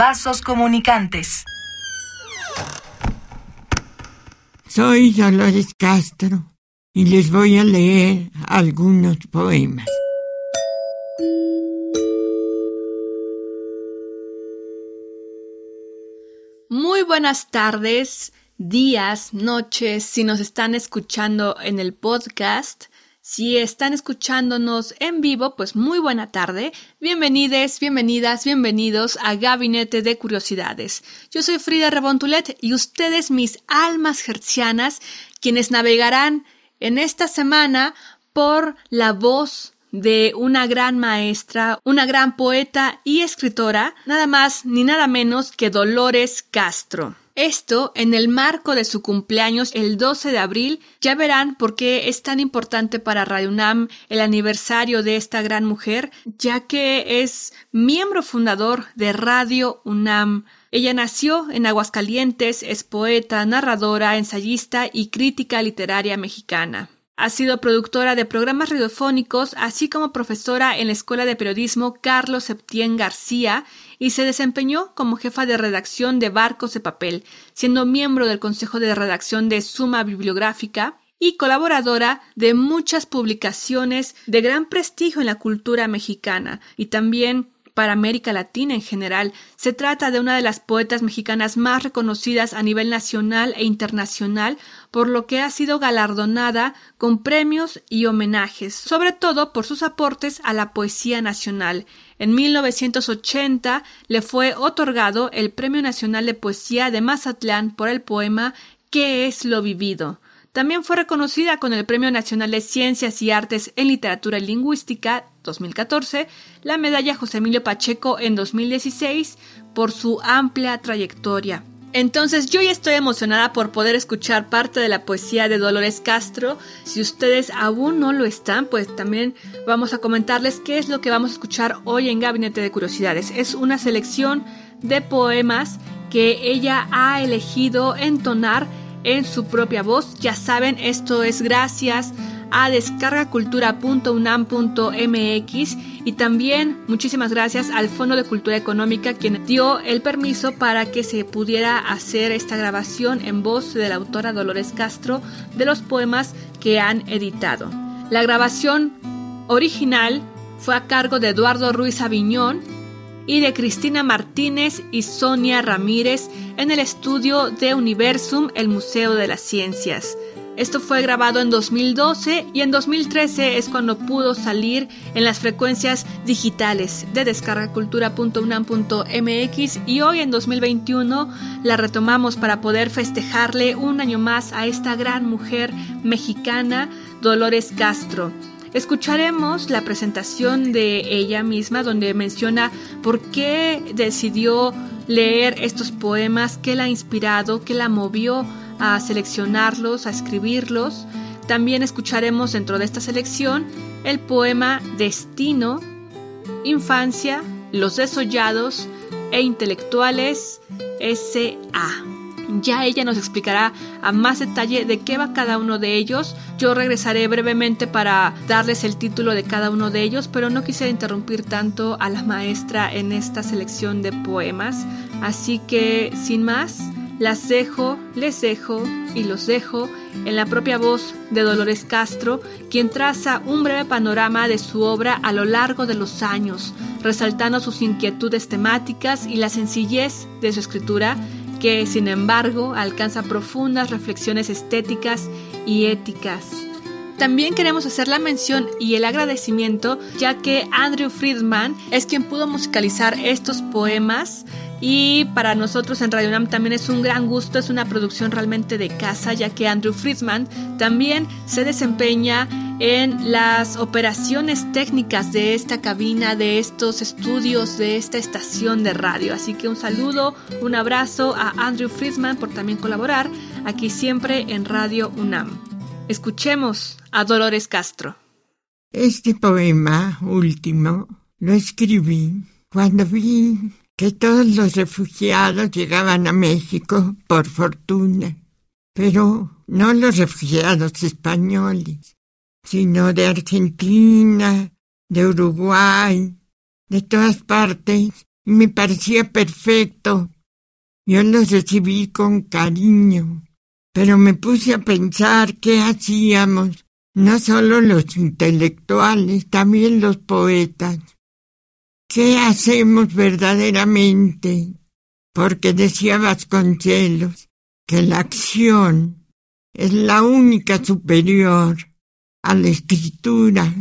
Vasos comunicantes. Soy Dolores Castro y les voy a leer algunos poemas. Muy buenas tardes, días, noches, si nos están escuchando en el podcast. Si están escuchándonos en vivo, pues muy buena tarde. Bienvenides, bienvenidas, bienvenidos a Gabinete de Curiosidades. Yo soy Frida Rebontulet y ustedes, mis almas hercianas, quienes navegarán en esta semana por la voz de una gran maestra, una gran poeta y escritora, nada más ni nada menos que Dolores Castro. Esto en el marco de su cumpleaños el 12 de abril. Ya verán por qué es tan importante para Radio UNAM el aniversario de esta gran mujer, ya que es miembro fundador de Radio UNAM. Ella nació en Aguascalientes, es poeta, narradora, ensayista y crítica literaria mexicana. Ha sido productora de programas radiofónicos, así como profesora en la Escuela de Periodismo Carlos Septién García y se desempeñó como jefa de redacción de Barcos de Papel, siendo miembro del Consejo de Redacción de Suma Bibliográfica y colaboradora de muchas publicaciones de gran prestigio en la cultura mexicana y también para América Latina en general. Se trata de una de las poetas mexicanas más reconocidas a nivel nacional e internacional, por lo que ha sido galardonada con premios y homenajes, sobre todo por sus aportes a la poesía nacional. En 1980 le fue otorgado el Premio Nacional de Poesía de Mazatlán por el poema ¿Qué es lo vivido? También fue reconocida con el Premio Nacional de Ciencias y Artes en Literatura y Lingüística 2014, la medalla José Emilio Pacheco en 2016 por su amplia trayectoria. Entonces yo ya estoy emocionada por poder escuchar parte de la poesía de Dolores Castro. Si ustedes aún no lo están, pues también vamos a comentarles qué es lo que vamos a escuchar hoy en Gabinete de Curiosidades. Es una selección de poemas que ella ha elegido entonar en su propia voz. Ya saben, esto es gracias a descargacultura.unam.mx y también muchísimas gracias al Fondo de Cultura Económica quien dio el permiso para que se pudiera hacer esta grabación en voz de la autora Dolores Castro de los poemas que han editado. La grabación original fue a cargo de Eduardo Ruiz Aviñón y de Cristina Martínez y Sonia Ramírez en el estudio de Universum, el Museo de las Ciencias. Esto fue grabado en 2012 y en 2013 es cuando pudo salir en las frecuencias digitales de descargacultura.unam.mx y hoy en 2021 la retomamos para poder festejarle un año más a esta gran mujer mexicana, Dolores Castro. Escucharemos la presentación de ella misma donde menciona por qué decidió leer estos poemas, qué la ha inspirado, qué la movió a seleccionarlos, a escribirlos. También escucharemos dentro de esta selección el poema Destino, Infancia, Los Desollados e Intelectuales S.A. Ya ella nos explicará a más detalle de qué va cada uno de ellos. Yo regresaré brevemente para darles el título de cada uno de ellos, pero no quisiera interrumpir tanto a la maestra en esta selección de poemas. Así que, sin más, las dejo, les dejo y los dejo en la propia voz de Dolores Castro, quien traza un breve panorama de su obra a lo largo de los años, resaltando sus inquietudes temáticas y la sencillez de su escritura que sin embargo alcanza profundas reflexiones estéticas y éticas. También queremos hacer la mención y el agradecimiento ya que Andrew Friedman es quien pudo musicalizar estos poemas y para nosotros en Radio Nam también es un gran gusto, es una producción realmente de casa ya que Andrew Friedman también se desempeña en las operaciones técnicas de esta cabina, de estos estudios, de esta estación de radio. Así que un saludo, un abrazo a Andrew Friedman por también colaborar aquí siempre en Radio UNAM. Escuchemos a Dolores Castro. Este poema último lo escribí cuando vi que todos los refugiados llegaban a México por fortuna, pero no los refugiados españoles, sino de Argentina, de Uruguay, de todas partes, y me parecía perfecto. Yo los recibí con cariño, pero me puse a pensar qué hacíamos, no solo los intelectuales, también los poetas. ¿Qué hacemos verdaderamente? Porque decía Vasconcelos que la acción es la única superior a la escritura.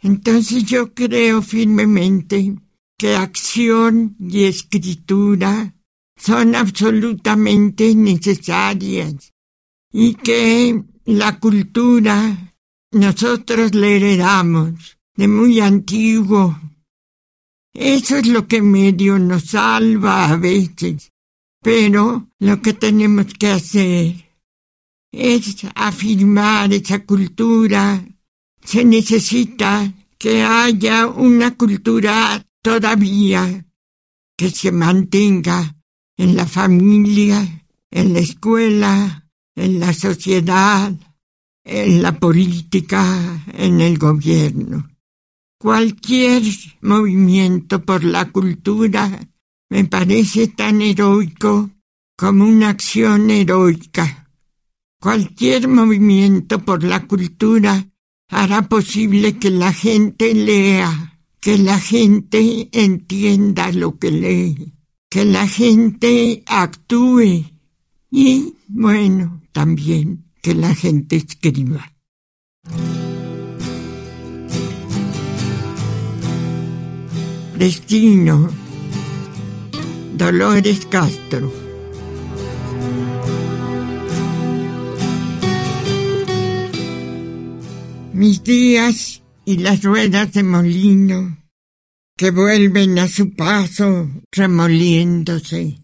Entonces yo creo firmemente que acción y escritura son absolutamente necesarias y que la cultura nosotros la heredamos de muy antiguo eso es lo que medio nos salva a veces. Pero lo que tenemos que hacer es afirmar esa cultura. Se necesita que haya una cultura todavía que se mantenga en la familia, en la escuela, en la sociedad, en la política, en el gobierno. Cualquier movimiento por la cultura me parece tan heroico como una acción heroica. Cualquier movimiento por la cultura hará posible que la gente lea, que la gente entienda lo que lee, que la gente actúe y, bueno, también que la gente escriba. Destino. Dolores Castro. Mis días y las ruedas de molino que vuelven a su paso remoliéndose.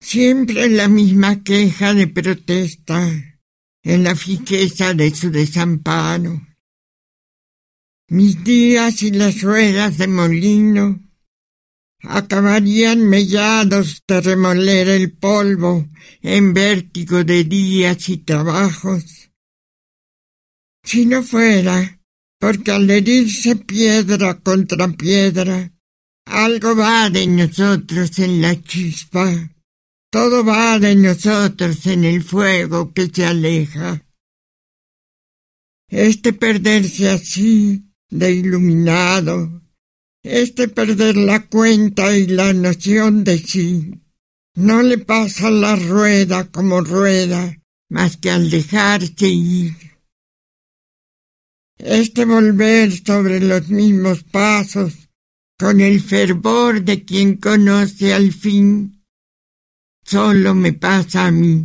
Siempre la misma queja de protesta en la fijeza de su desamparo mis días y las ruedas de molino acabarían mellados de remoler el polvo en vértigo de días y trabajos. Si no fuera porque al herirse piedra contra piedra, algo va de nosotros en la chispa, todo va de nosotros en el fuego que se aleja. Este perderse así de iluminado, este perder la cuenta y la noción de sí. No le pasa la rueda como rueda, más que al dejarse ir. Este volver sobre los mismos pasos, con el fervor de quien conoce al fin, solo me pasa a mí.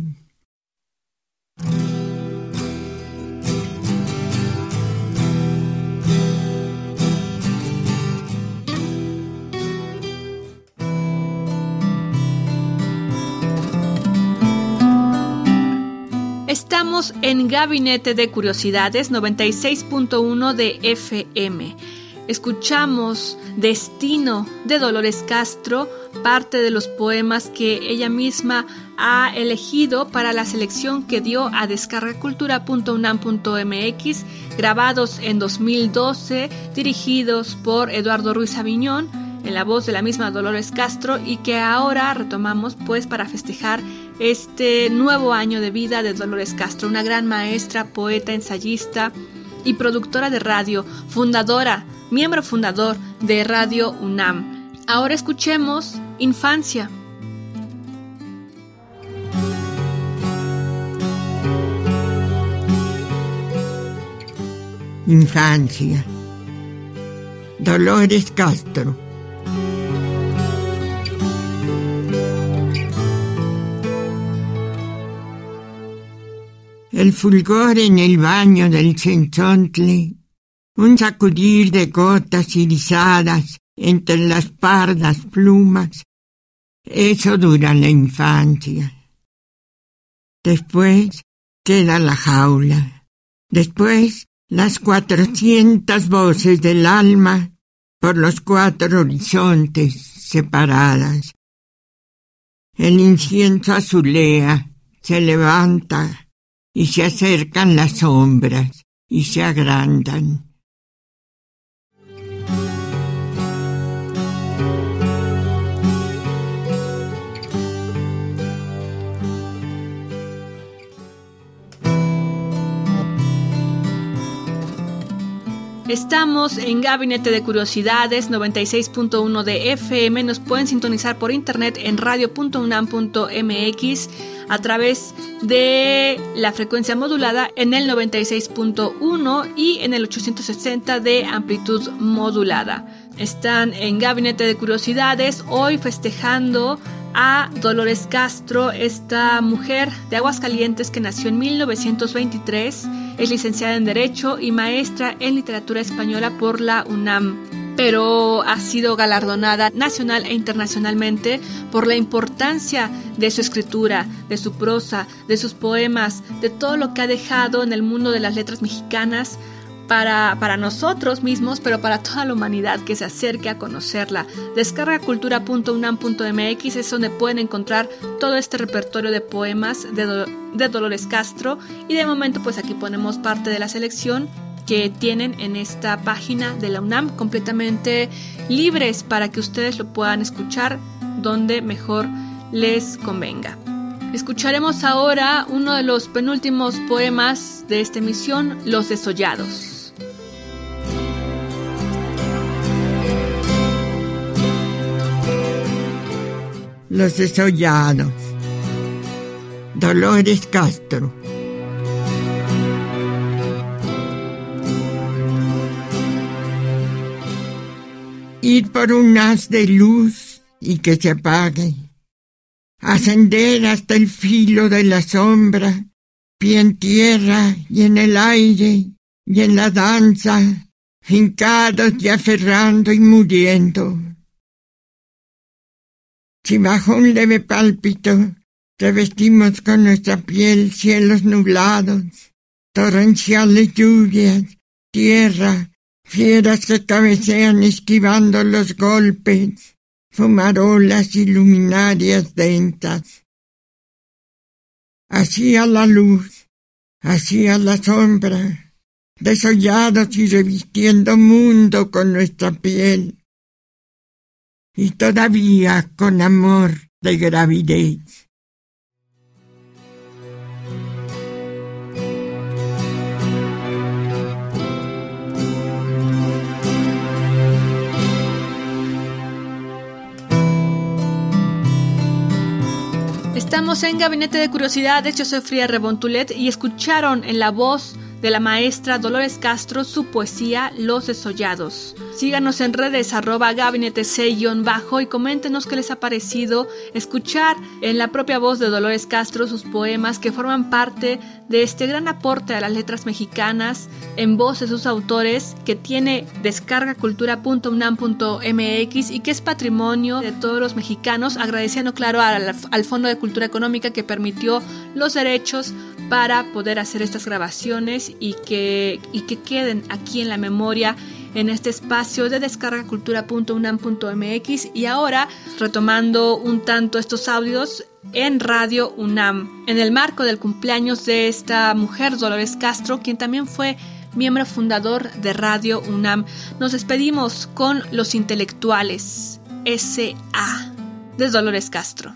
Estamos en Gabinete de Curiosidades 96.1 de FM. Escuchamos Destino de Dolores Castro, parte de los poemas que ella misma ha elegido para la selección que dio a descargacultura.unam.mx, grabados en 2012, dirigidos por Eduardo Ruiz Aviñón, en la voz de la misma Dolores Castro y que ahora retomamos pues para festejar este nuevo año de vida de Dolores Castro, una gran maestra, poeta, ensayista y productora de radio, fundadora, miembro fundador de Radio UNAM. Ahora escuchemos Infancia. Infancia. Dolores Castro. El fulgor en el baño del cenzontle, un sacudir de gotas irisadas entre las pardas plumas, eso dura la infancia. Después queda la jaula. Después las cuatrocientas voces del alma por los cuatro horizontes separadas. El incienso azulea, se levanta y se acercan las sombras y se agrandan. Estamos en Gabinete de Curiosidades 96.1 de FM. Nos pueden sintonizar por internet en radio.unam.mx a través de la frecuencia modulada en el 96.1 y en el 860 de amplitud modulada. Están en Gabinete de Curiosidades hoy festejando a Dolores Castro, esta mujer de Aguascalientes que nació en 1923, es licenciada en Derecho y maestra en Literatura Española por la UNAM pero ha sido galardonada nacional e internacionalmente por la importancia de su escritura, de su prosa, de sus poemas, de todo lo que ha dejado en el mundo de las letras mexicanas para, para, nosotros mismos, pero para toda la humanidad que se acerque a conocerla. Descargacultura.unam.mx es donde pueden encontrar todo este repertorio de poemas de, de Dolores Castro y de momento pues aquí ponemos parte de la selección que tienen en esta página de la UNAM completamente libres para que ustedes lo puedan escuchar donde mejor les convenga. Escucharemos ahora uno de los penúltimos poemas de esta emisión, Los Desollados. Los desollados. Dolores Castro. Ir por un haz de luz y que se apague. Ascender hasta el filo de la sombra, pie en tierra y en el aire y en la danza, hincados y aferrando y muriendo si bajo un leve pálpito revestimos con nuestra piel cielos nublados, torrenciales lluvias, tierra, fieras que cabecean esquivando los golpes, fumarolas y luminarias densas. Así a la luz, así a la sombra, desollados y revistiendo mundo con nuestra piel, y todavía con amor de gravidez. Estamos en Gabinete de Curiosidades, yo soy Fría Rebontulet y escucharon en la voz de la maestra Dolores Castro su poesía Los Desollados. Síganos en redes arroba gabinete bajo y coméntenos qué les ha parecido escuchar en la propia voz de Dolores Castro sus poemas que forman parte de este gran aporte a las letras mexicanas en voz de sus autores que tiene descargacultura.unam.mx y que es patrimonio de todos los mexicanos, agradeciendo claro al, al Fondo de Cultura Económica que permitió los derechos para poder hacer estas grabaciones y que, y que queden aquí en la memoria en este espacio de descargacultura.unam.mx y ahora retomando un tanto estos audios en Radio UNAM, en el marco del cumpleaños de esta mujer, Dolores Castro, quien también fue miembro fundador de Radio UNAM. Nos despedimos con Los Intelectuales, S.A. de Dolores Castro.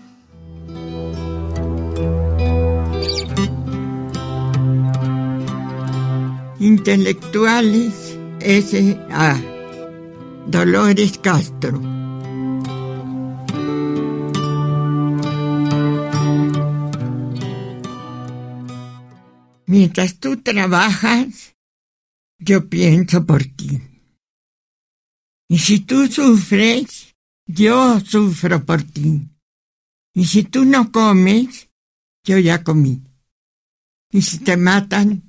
Intelectuales S.A. Dolores Castro. Mientras tú trabajas, yo pienso por ti. Y si tú sufres, yo sufro por ti. Y si tú no comes, yo ya comí. Y si te matan,